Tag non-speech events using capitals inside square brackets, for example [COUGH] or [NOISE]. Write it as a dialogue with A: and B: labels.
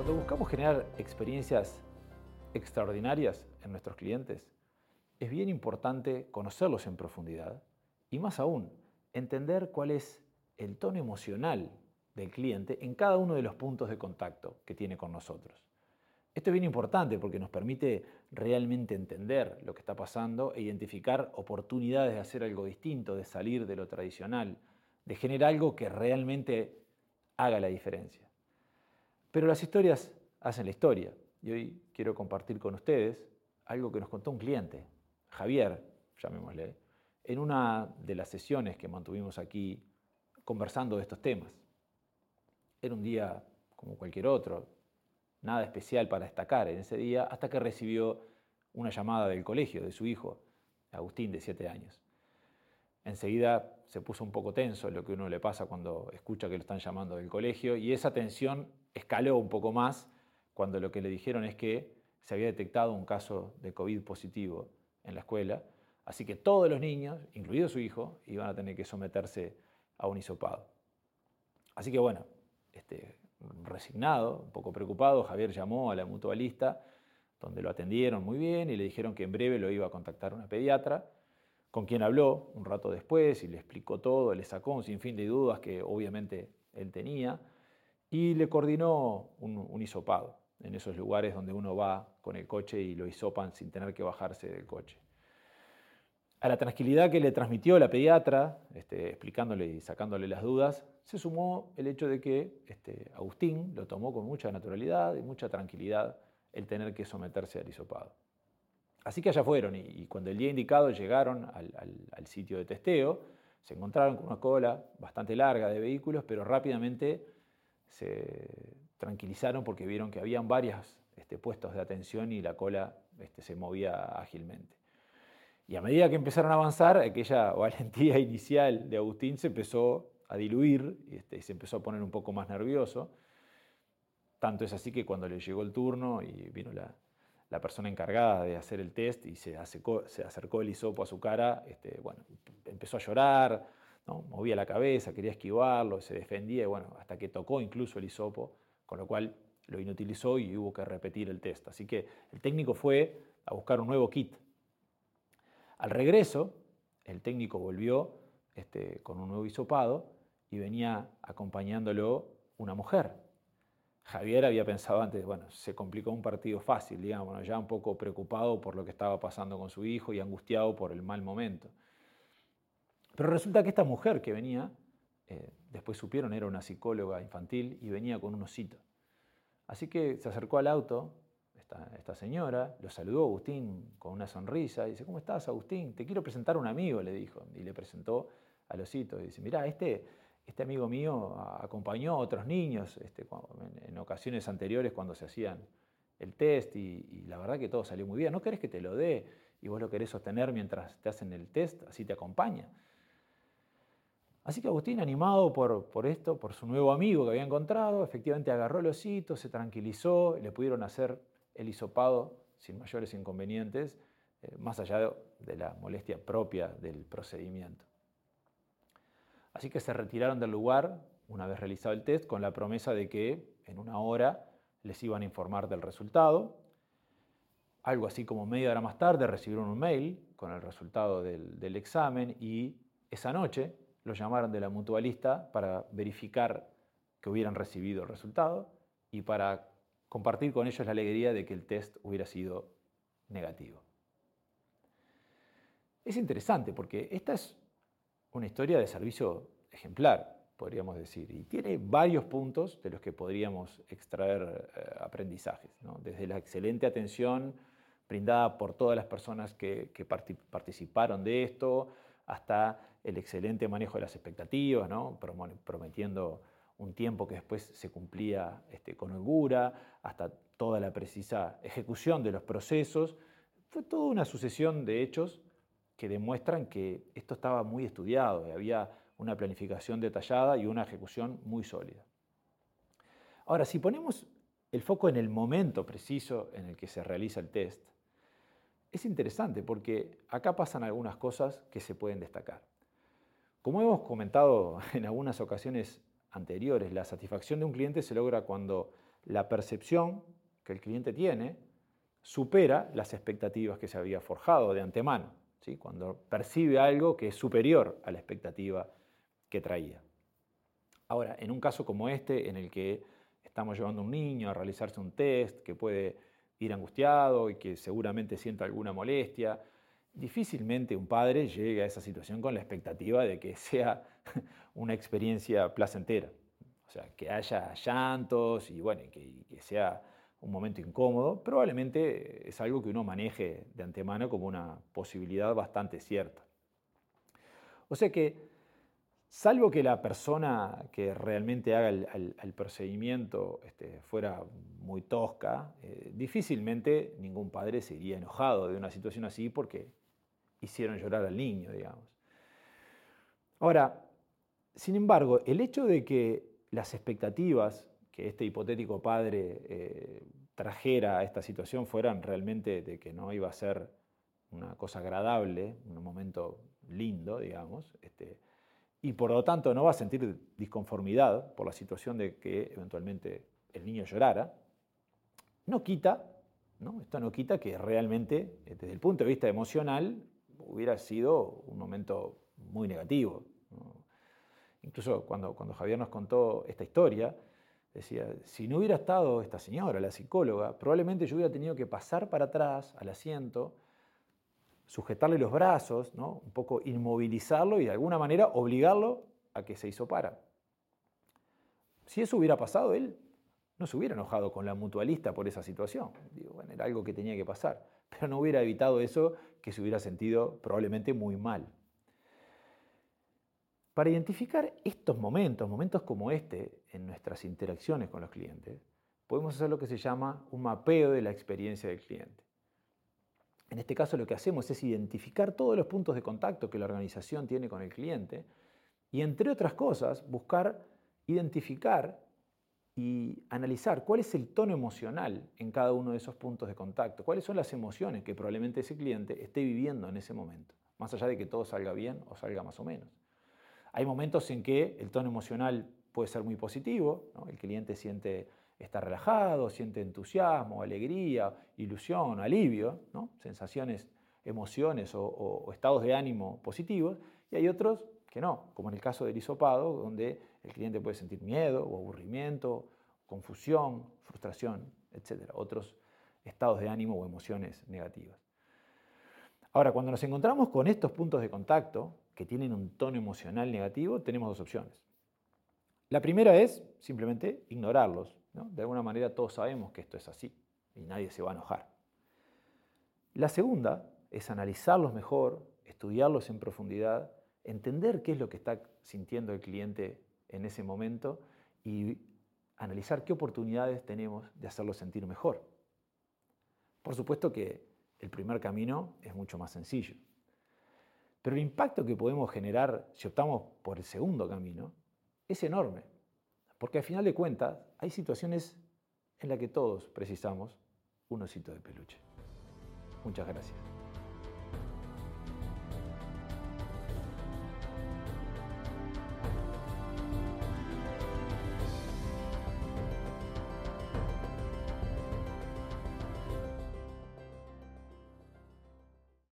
A: Cuando buscamos generar experiencias extraordinarias en nuestros clientes, es bien importante conocerlos en profundidad y más aún, entender cuál es el tono emocional del cliente en cada uno de los puntos de contacto que tiene con nosotros. Esto es bien importante porque nos permite realmente entender lo que está pasando e identificar oportunidades de hacer algo distinto, de salir de lo tradicional, de generar algo que realmente haga la diferencia. Pero las historias hacen la historia y hoy quiero compartir con ustedes algo que nos contó un cliente, Javier, llamémosle, en una de las sesiones que mantuvimos aquí conversando de estos temas. Era un día como cualquier otro, nada especial para destacar en ese día, hasta que recibió una llamada del colegio de su hijo, Agustín, de siete años. Enseguida se puso un poco tenso, lo que uno le pasa cuando escucha que lo están llamando del colegio, y esa tensión escaló un poco más cuando lo que le dijeron es que se había detectado un caso de COVID positivo en la escuela, así que todos los niños, incluido su hijo, iban a tener que someterse a un hisopado. Así que bueno, este, resignado, un poco preocupado, Javier llamó a la mutualista, donde lo atendieron muy bien y le dijeron que en breve lo iba a contactar una pediatra, con quien habló un rato después y le explicó todo, le sacó un sinfín de dudas que obviamente él tenía y le coordinó un, un hisopado en esos lugares donde uno va con el coche y lo hisopan sin tener que bajarse del coche. A la tranquilidad que le transmitió la pediatra, este, explicándole y sacándole las dudas, se sumó el hecho de que este, Agustín lo tomó con mucha naturalidad y mucha tranquilidad el tener que someterse al hisopado. Así que allá fueron y, cuando el día indicado llegaron al, al sitio de testeo, se encontraron con una cola bastante larga de vehículos, pero rápidamente se tranquilizaron porque vieron que habían varios este, puestos de atención y la cola este, se movía ágilmente. Y a medida que empezaron a avanzar, aquella [LAUGHS] valentía inicial de Agustín se empezó a diluir este, y se empezó a poner un poco más nervioso. Tanto es así que cuando le llegó el turno y vino la, persona encargada de hacer el test y se acercó, el hisopo a su cara, bueno, empezó a llorar, movía la cabeza, quería esquivarlo, se defendía, bueno, hasta que tocó incluso el hisopo, con lo cual lo inutilizó y hubo que repetir el test. Así que el técnico fue a buscar un nuevo kit. Al regreso, el técnico volvió este, con un nuevo hisopado y venía acompañándolo una mujer. Javier había pensado antes, bueno, se complicó un partido fácil, digamos, ya un poco preocupado por lo que estaba pasando con su hijo y angustiado por el mal momento. Pero resulta que esta mujer que venía, eh, después supieron, era una psicóloga infantil y venía con un osito. Así que se acercó al auto esta, señora, lo saludó Agustín con una sonrisa, y dice, ¿cómo estás Agustín? Te quiero presentar a un amigo, le dijo, y le presentó al osito. Y dice, mirá, este, este amigo mío acompañó a otros niños este, en, ocasiones anteriores cuando se hacían el test y, y, la verdad que todo salió muy bien. ¿No querés que te lo dé y vos lo querés sostener mientras te hacen el test? Así te acompaña. Así que Agustín, animado por, esto, por su nuevo amigo que había encontrado, efectivamente agarró el osito, se tranquilizó, le pudieron hacer el hisopado sin mayores inconvenientes, eh, más allá de la molestia propia del procedimiento. Así que se retiraron del lugar una vez realizado el test con la promesa de que en una hora les iban a informar del resultado. Algo así como media hora más tarde recibieron un mail con el resultado del, del examen y esa noche los llamaron de la mutualista para verificar que hubieran recibido el resultado y para compartir con ellos la alegría de que el test hubiera sido negativo. Es interesante porque esta es una historia de servicio ejemplar, podríamos decir, y tiene varios puntos de los que podríamos extraer eh, aprendizajes, desde la excelente atención brindada por todas las personas que participaron de esto, hasta el excelente manejo de las expectativas, prometiendo un tiempo que después se cumplía este, con holgura, hasta toda la precisa ejecución de los procesos. Fue toda una sucesión de hechos que demuestran que esto estaba muy estudiado, había una planificación detallada y una ejecución muy sólida. Ahora, si ponemos el foco en el momento preciso en el que se realiza el test, es interesante porque acá pasan algunas cosas que se pueden destacar. Como hemos comentado [LAUGHS] en algunas ocasiones anteriores, la satisfacción de un cliente se logra cuando la percepción que el cliente tiene supera las expectativas que se había forjado de antemano, ¿sí? cuando percibe algo que es superior a la expectativa que traía. Ahora, en un caso como este, en el que estamos llevando a un niño a realizarse un test que puede ir angustiado y que seguramente sienta alguna molestia, difícilmente un padre llegue a esa situación con la expectativa de que sea [LAUGHS] una experiencia placentera. O sea, que haya llantos y bueno, que, que sea un momento incómodo, probablemente es algo que uno maneje de antemano como una posibilidad bastante cierta. O sea que, salvo que la persona que realmente haga el, procedimiento este, fuera muy tosca, eh, difícilmente ningún padre se iría enojado de una situación así porque hicieron llorar al niño, digamos. Ahora, sin embargo, el hecho de que las expectativas que este hipotético padre eh, trajera a esta situación fueran realmente de que no iba a ser una cosa agradable, un momento lindo, digamos, este, y por lo tanto no va a sentir disconformidad por la situación de que eventualmente el niño llorara, no quita, ¿no? esto no quita que realmente, desde el punto de vista emocional, hubiera sido un momento muy negativo. Incluso cuando, cuando Javier nos contó esta historia, decía, si no hubiera estado esta señora, la psicóloga, probablemente yo hubiera tenido que pasar para atrás al asiento, sujetarle los brazos, ¿no? un poco inmovilizarlo y de alguna manera obligarlo a que se hizo para. Si eso hubiera pasado, él no se hubiera enojado con la mutualista por esa situación. Bueno, era algo que tenía que pasar, pero no hubiera evitado eso que se hubiera sentido probablemente muy mal. Para identificar estos momentos, momentos como este, en nuestras interacciones con los clientes, podemos hacer lo que se llama un mapeo de la experiencia del cliente. En este caso lo que hacemos es identificar todos los puntos de contacto que la organización tiene con el cliente y, entre otras cosas, buscar identificar y analizar cuál es el tono emocional en cada uno de esos puntos de contacto, cuáles son las emociones que probablemente ese cliente esté viviendo en ese momento, más allá de que todo salga bien o salga más o menos. Hay momentos en que el tono emocional puede ser muy positivo, el cliente siente está relajado, siente entusiasmo, alegría, ilusión, alivio, sensaciones, emociones o, estados de ánimo positivos, y hay otros que no, como en el caso del hisopado, donde el cliente puede sentir miedo o aburrimiento, confusión, frustración, etc. Otros estados de ánimo o emociones negativas. Ahora, cuando nos encontramos con estos puntos de contacto, que tienen un tono emocional negativo, tenemos dos opciones. La primera es simplemente ignorarlos. De alguna manera todos sabemos que esto es así y nadie se va a enojar. La segunda es analizarlos mejor, estudiarlos en profundidad, entender qué es lo que está sintiendo el cliente en ese momento y analizar qué oportunidades tenemos de hacerlo sentir mejor. Por supuesto que el primer camino es mucho más sencillo. Pero el impacto que podemos generar si optamos por el segundo camino es enorme, porque al final de cuentas hay situaciones en las que todos precisamos un osito de peluche. Muchas gracias.